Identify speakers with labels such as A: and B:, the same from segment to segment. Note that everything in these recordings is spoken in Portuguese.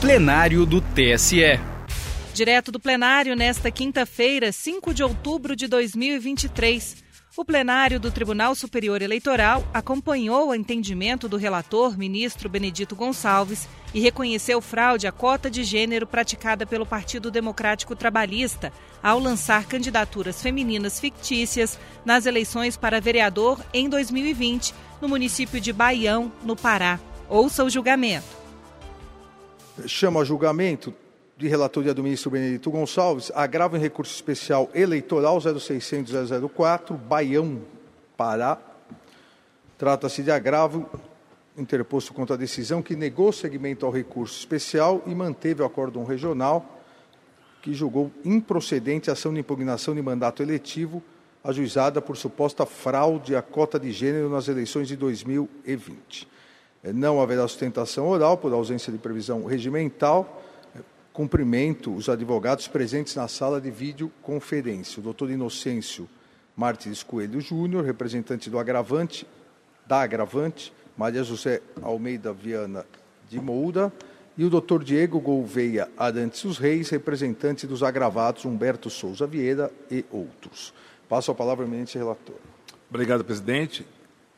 A: plenário do TSE.
B: Direto do plenário, nesta quinta-feira, 5 de outubro de 2023. O plenário do Tribunal Superior Eleitoral acompanhou o entendimento do relator, ministro Benedito Gonçalves, e reconheceu fraude à cota de gênero praticada pelo Partido Democrático Trabalhista ao lançar candidaturas femininas fictícias nas eleições para vereador em 2020, no município de Baião, no Pará. Ouça o julgamento
C: chama a julgamento de relatoria do ministro Benedito Gonçalves, agravo em recurso especial eleitoral 0600-004, Baião, Pará. Trata-se de agravo interposto contra a decisão que negou segmento ao recurso especial e manteve o acórdão regional que julgou improcedente a ação de impugnação de mandato eletivo ajuizada por suposta fraude à cota de gênero nas eleições de 2020. É, não haverá sustentação oral por ausência de previsão regimental. É, cumprimento os advogados presentes na sala de videoconferência. O doutor Inocêncio Martins Coelho Júnior, representante do agravante, da agravante, Maria José Almeida Viana de Moura, e o doutor Diego Gouveia Arantes os Reis, representante dos agravados Humberto Souza Vieira e outros. Passo a palavra ao eminente relator.
D: Obrigado, presidente.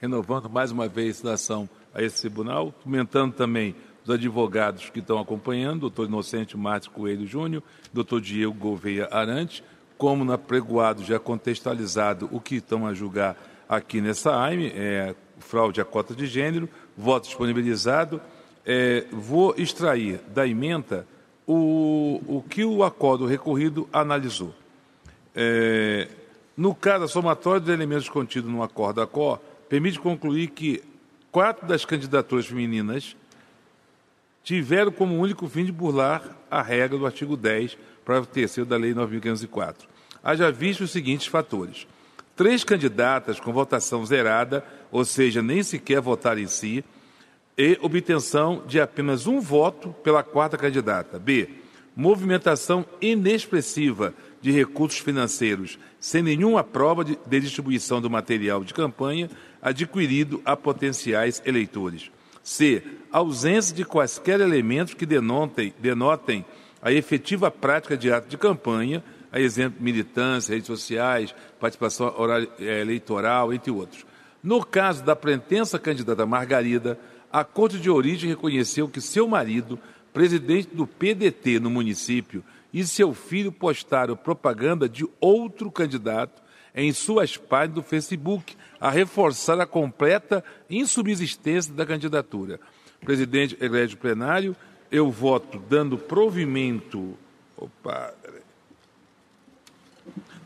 D: Renovando mais uma vez a ação a esse tribunal, comentando também os advogados que estão acompanhando, doutor Inocente Martins Coelho Júnior, doutor Diego Gouveia Arante, como na pregoado já contextualizado o que estão a julgar aqui nessa AIME, é, fraude à cota de gênero, voto disponibilizado. É, vou extrair da emenda o, o que o acordo recorrido analisou. É, no caso, a somatória dos elementos contidos no acordo da COR permite concluir que quatro das candidaturas femininas tiveram como único fim de burlar a regra do artigo 10, parágrafo 3 da Lei 9.504. Haja visto os seguintes fatores. Três candidatas com votação zerada, ou seja, nem sequer votaram em si, e obtenção de apenas um voto pela quarta candidata. B. Movimentação inexpressiva de recursos financeiros, sem nenhuma prova de, de distribuição do material de campanha adquirido a potenciais eleitores. C. Ausência de quaisquer elementos que denotem, denotem a efetiva prática de ato de campanha, a exemplo, militância, redes sociais, participação eh, eleitoral, entre outros. No caso da pretensa candidata Margarida, a Corte de Origem reconheceu que seu marido, presidente do PDT no município, e seu filho postaram propaganda de outro candidato em suas páginas do Facebook, a reforçar a completa insubsistência da candidatura. Presidente egrégio plenário, eu voto dando provimento. Opa,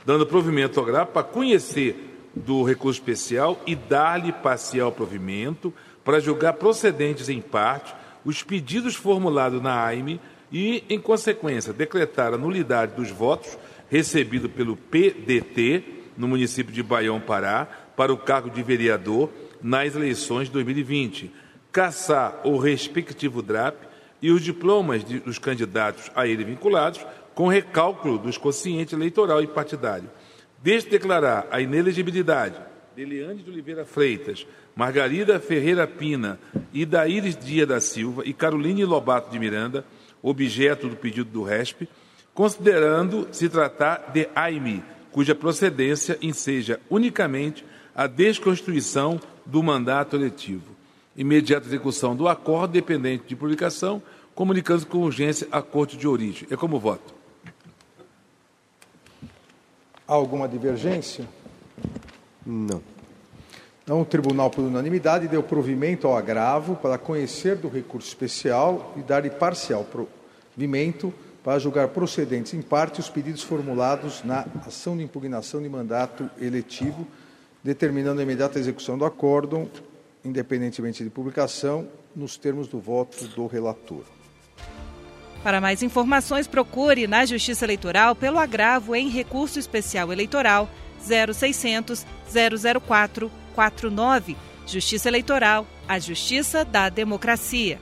D: dando provimento ao para conhecer do recurso especial e dar-lhe parcial provimento para julgar procedentes em parte os pedidos formulados na AIME e, em consequência, decretar a nulidade dos votos recebidos pelo PDT no município de Baião, Pará, para o cargo de vereador nas eleições de 2020, caçar o respectivo DRAP e os diplomas dos candidatos a ele vinculados, com recálculo dos conscientes eleitoral e partidário. Desde declarar a inelegibilidade de Leandro de Oliveira Freitas, Margarida Ferreira Pina, Idaíris Dia da Silva e Caroline Lobato de Miranda, objeto do pedido do RESP, considerando se tratar de AIME, cuja procedência enseja unicamente a desconstituição do mandato eletivo. Imediata execução do acordo dependente de publicação, comunicando com urgência à Corte de Origem. É como voto.
C: Há alguma divergência?
E: Não.
C: Então, o Tribunal, por unanimidade, deu provimento ao agravo para conhecer do recurso especial e dar-lhe parcial provimento para julgar procedentes em parte os pedidos formulados na ação de impugnação de mandato eletivo, determinando a imediata execução do acórdão, independentemente de publicação, nos termos do voto do relator.
B: Para mais informações, procure na Justiça Eleitoral pelo agravo em recurso especial eleitoral 0600 004 49. Justiça Eleitoral, a justiça da democracia.